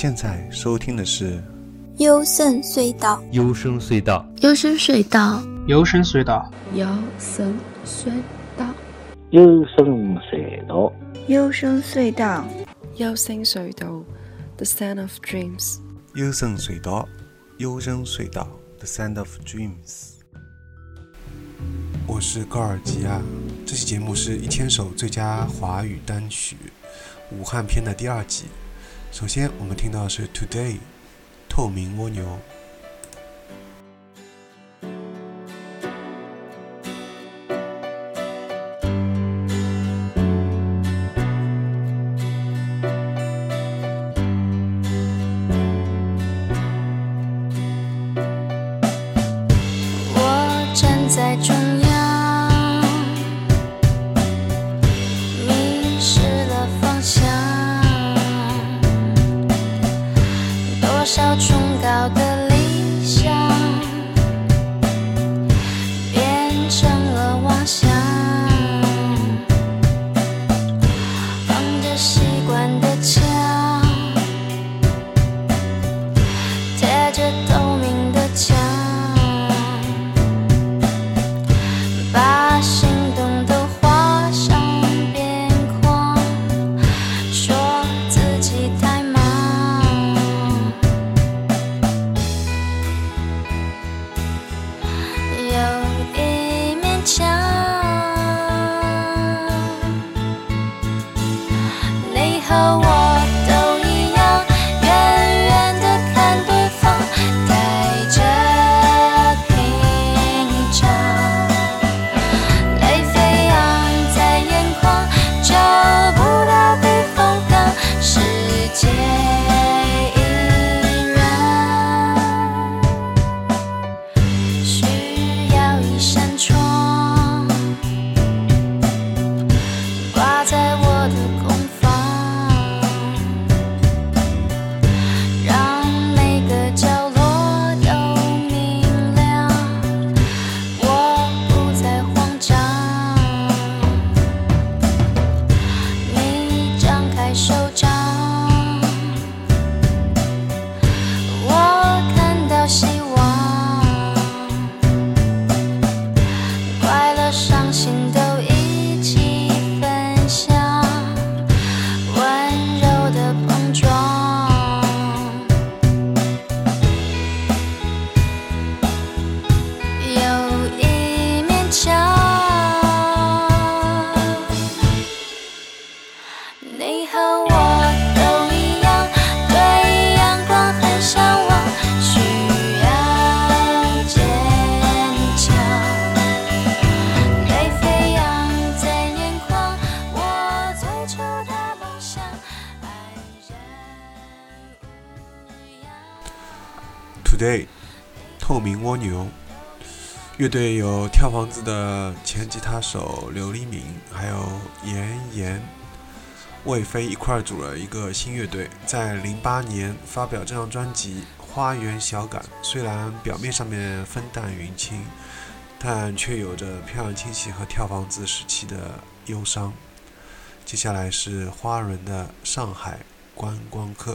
现在收听的是幽深隧道，幽深隧道，幽深隧道，幽深隧道，幽深隧道，幽深隧道，幽深隧道，幽深隧道，The Sound of Dreams。幽深隧道，幽深隧道，The Sound of Dreams。我是高尔基亚，这期节目是一千首最佳华语单曲武汉篇的第二集。首先，我们听到的是 Today，透明蜗牛。Today，透明蜗牛。乐队有跳房子的前吉他手刘黎明，还有严严、魏飞一块儿组了一个新乐队，在零八年发表这张专辑《花园小感》。虽然表面上面风淡云轻，但却有着飘扬清晰和跳房子时期的忧伤。接下来是花轮的《上海观光客》。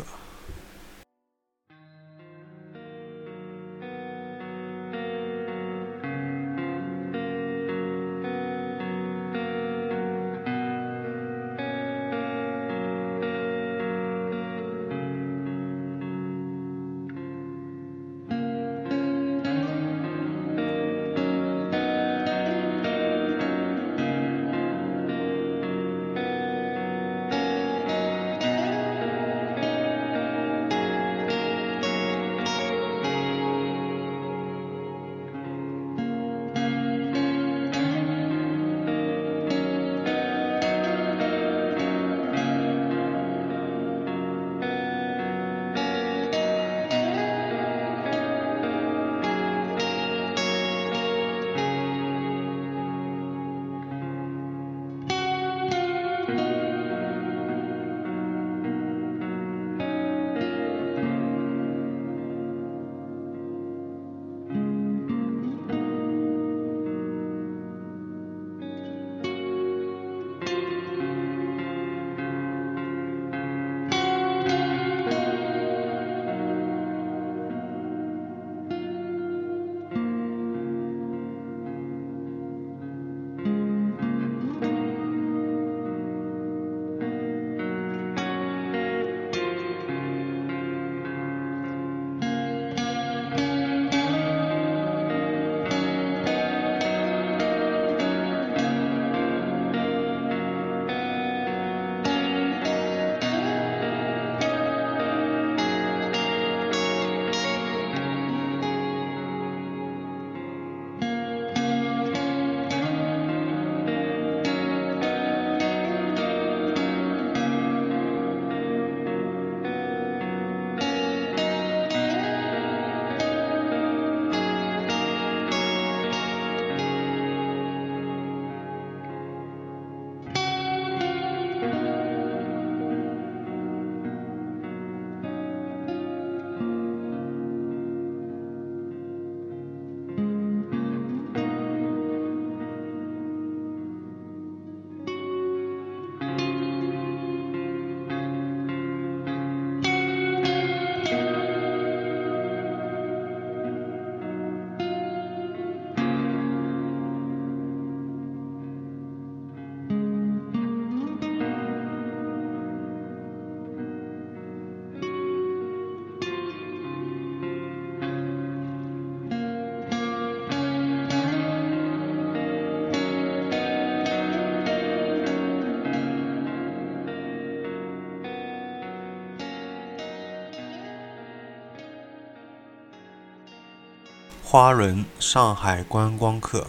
花轮上海观光客，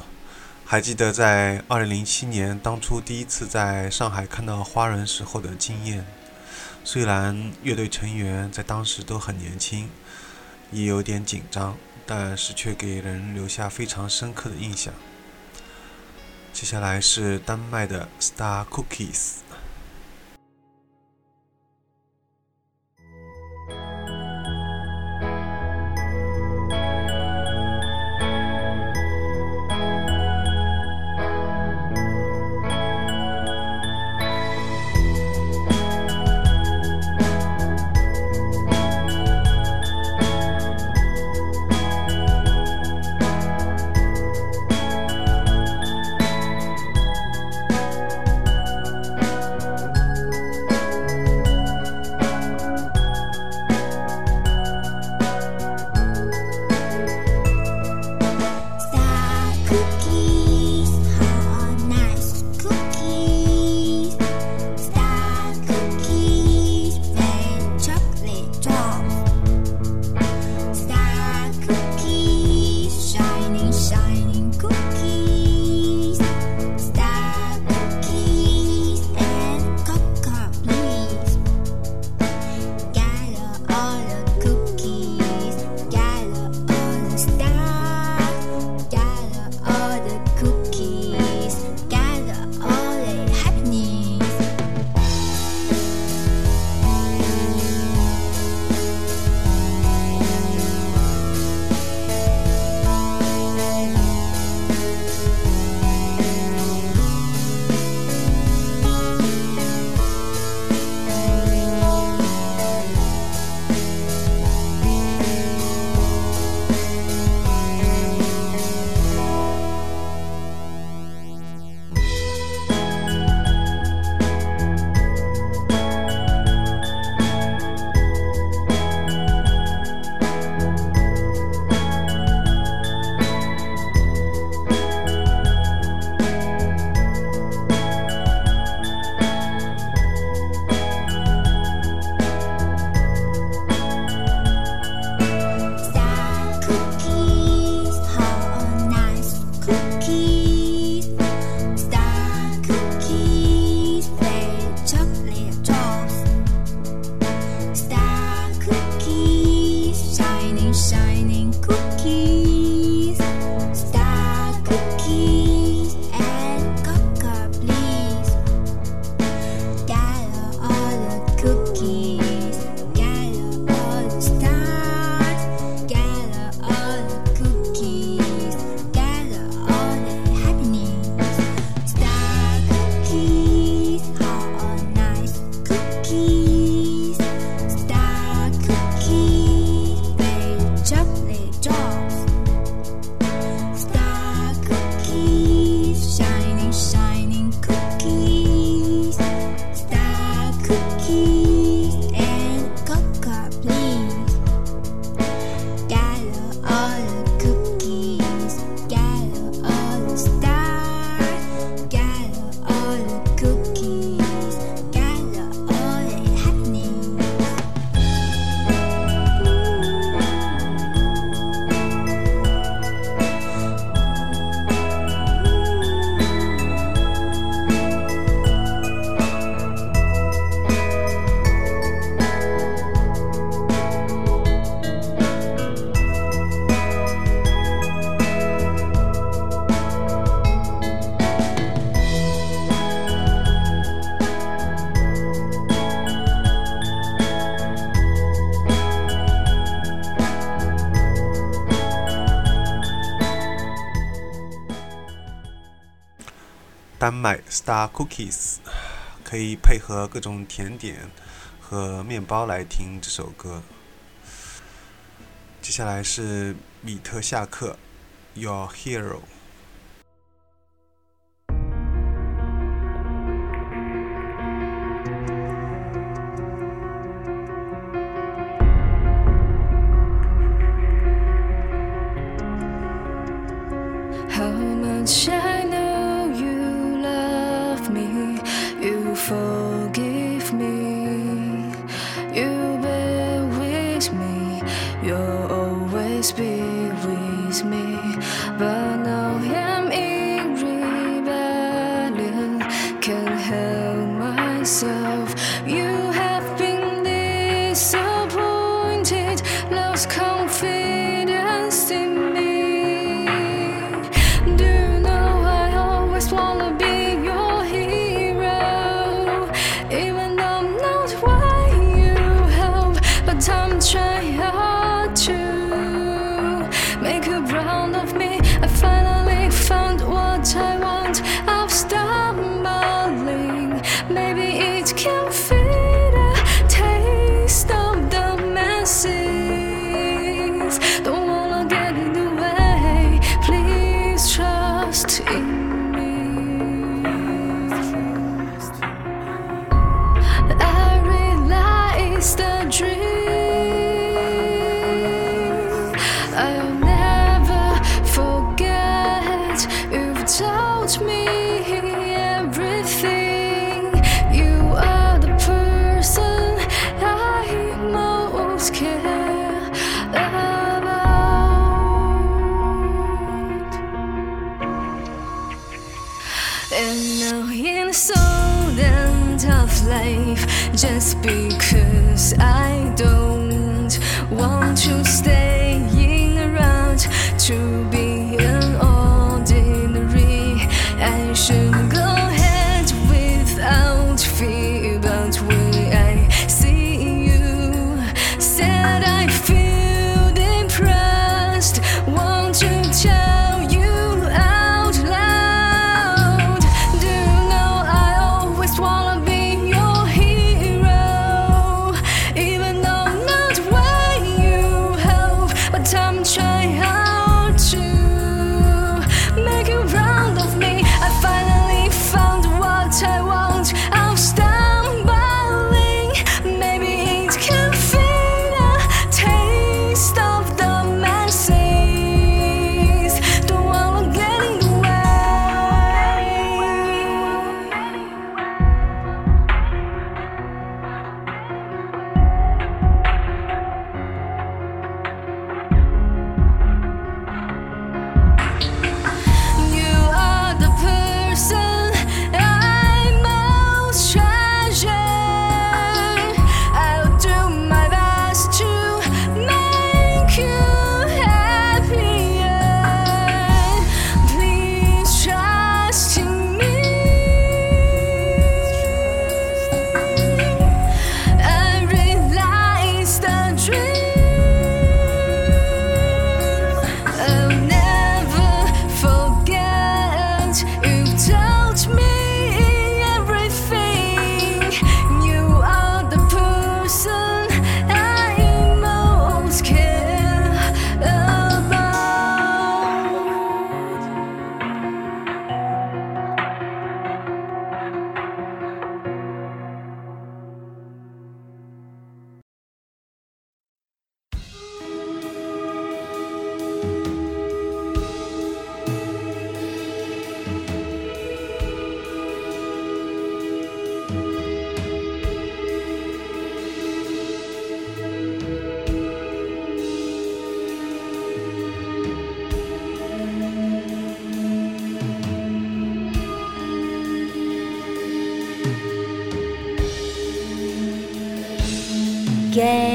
还记得在2007年当初第一次在上海看到花轮时候的经验。虽然乐队成员在当时都很年轻，也有点紧张，但是却给人留下非常深刻的印象。接下来是丹麦的 Star Cookies。丹麦 Star Cookies 可以配合各种甜点和面包来听这首歌。接下来是米特夏克 Your Hero。How much I just because I don't want to stay 给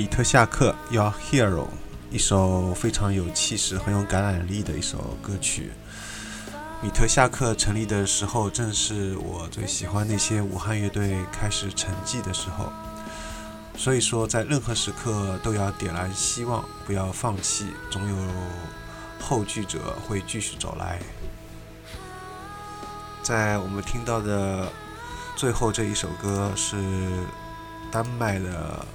米特夏克《Your Hero》，一首非常有气势、很有感染力的一首歌曲。米特夏克成立的时候，正是我最喜欢那些武汉乐队开始沉寂的时候。所以说，在任何时刻都要点燃希望，不要放弃，总有后继者会继续走来。在我们听到的最后这一首歌是丹麦的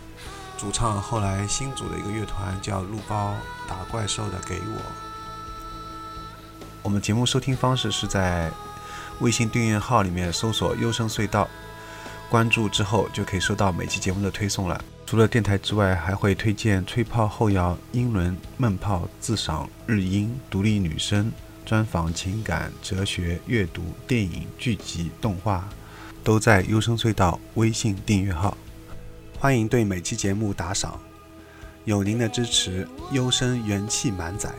主唱，后来新组的一个乐团叫鹿包打怪兽的《给我》。我们节目收听方式是在微信订阅号里面搜索“优声隧道”，关注之后就可以收到每期节目的推送了。除了电台之外，还会推荐吹泡后摇、英伦、闷泡、自赏、日音、独立女声、专访、情感、哲学、阅读、电影、剧集、动画，都在优声隧道微信订阅号。欢迎对每期节目打赏，有您的支持，优生元气满载。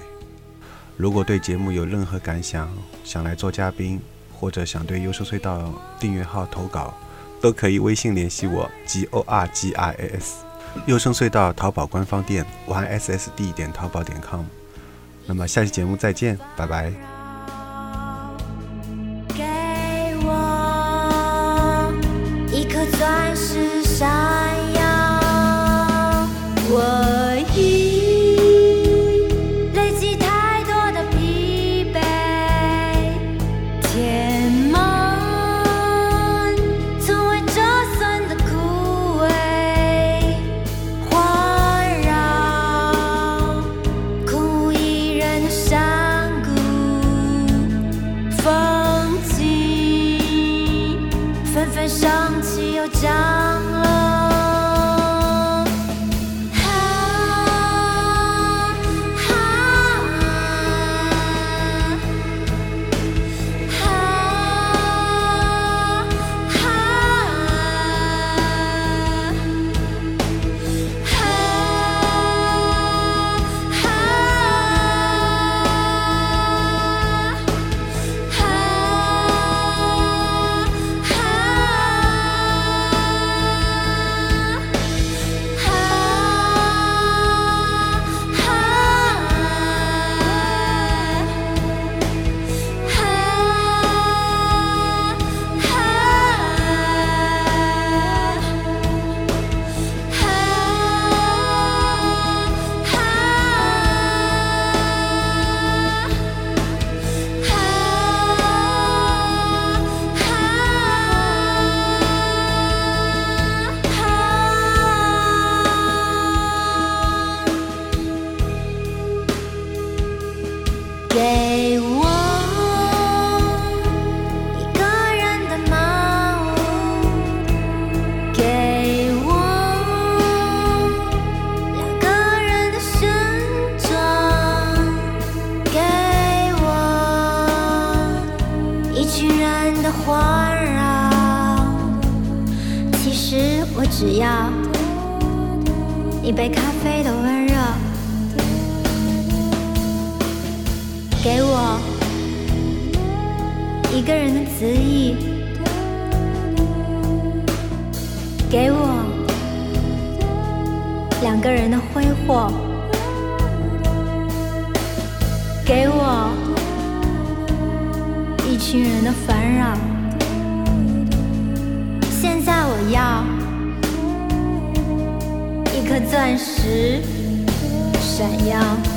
如果对节目有任何感想，想来做嘉宾，或者想对优生隧道订阅号投稿，都可以微信联系我 g o r g i a s。优生隧道淘宝官方店 y s s d 点淘宝点 com。那么下期节目再见，拜拜。个人的恣意，给我两个人的挥霍，给我一群人的烦扰。现在我要一颗钻石闪耀。